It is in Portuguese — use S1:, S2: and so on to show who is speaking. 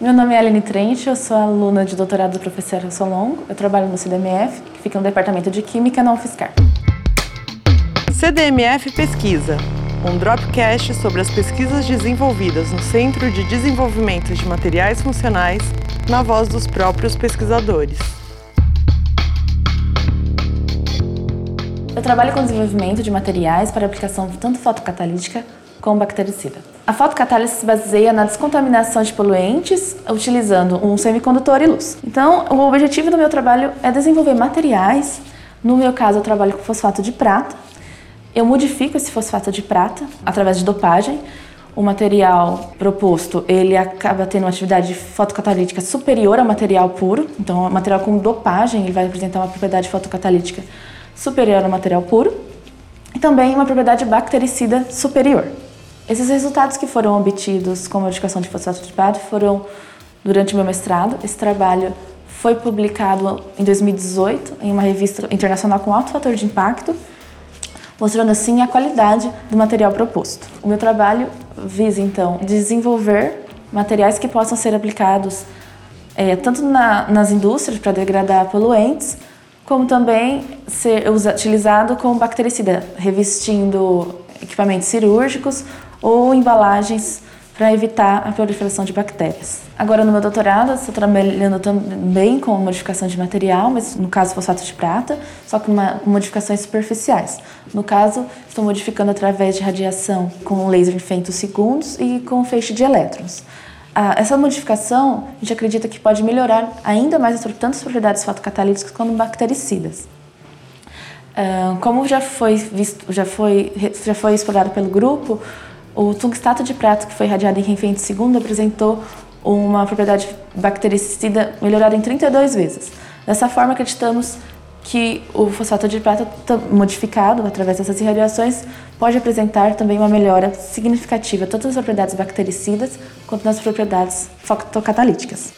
S1: Meu nome é Aline Trent, eu sou aluna de doutorado do professor Solongo. Eu trabalho no CDMF, que fica no Departamento de Química na UFSCar.
S2: CDMF Pesquisa, um dropcast sobre as pesquisas desenvolvidas no Centro de Desenvolvimento de Materiais Funcionais, na voz dos próprios pesquisadores.
S1: Eu trabalho com desenvolvimento de materiais para aplicação tanto fotocatalítica como bactericida. A fotocatálise se baseia na descontaminação de poluentes utilizando um semicondutor e luz. Então, o objetivo do meu trabalho é desenvolver materiais. No meu caso, eu trabalho com fosfato de prata. Eu modifico esse fosfato de prata através de dopagem. O material proposto, ele acaba tendo uma atividade fotocatalítica superior ao material puro. Então, o material com dopagem, ele vai apresentar uma propriedade fotocatalítica superior ao material puro. E também uma propriedade bactericida superior. Esses resultados que foram obtidos com a modificação de fosfato de prata foram durante o meu mestrado. Esse trabalho foi publicado em 2018 em uma revista internacional com alto fator de impacto, mostrando assim a qualidade do material proposto. O meu trabalho visa então desenvolver materiais que possam ser aplicados é, tanto na, nas indústrias para degradar poluentes, como também ser utilizado como bactericida, revestindo equipamentos cirúrgicos ou embalagens para evitar a proliferação de bactérias. Agora, no meu doutorado, estou trabalhando também com modificação de material, mas no caso fosfato de prata, só com, uma, com modificações superficiais. No caso, estou modificando através de radiação com laser em femtosegundos e com feixe de elétrons. Ah, essa modificação, a gente acredita que pode melhorar ainda mais tanto as propriedades fotocatalíticas quanto bactericidas. Ah, como já foi, visto, já, foi, já foi explorado pelo grupo, o tungstato de prata, que foi irradiado em Reinfente II, apresentou uma propriedade bactericida melhorada em 32 vezes. Dessa forma, acreditamos que o fosfato de prata modificado através dessas irradiações pode apresentar também uma melhora significativa tanto nas propriedades bactericidas quanto nas propriedades fotocatalíticas.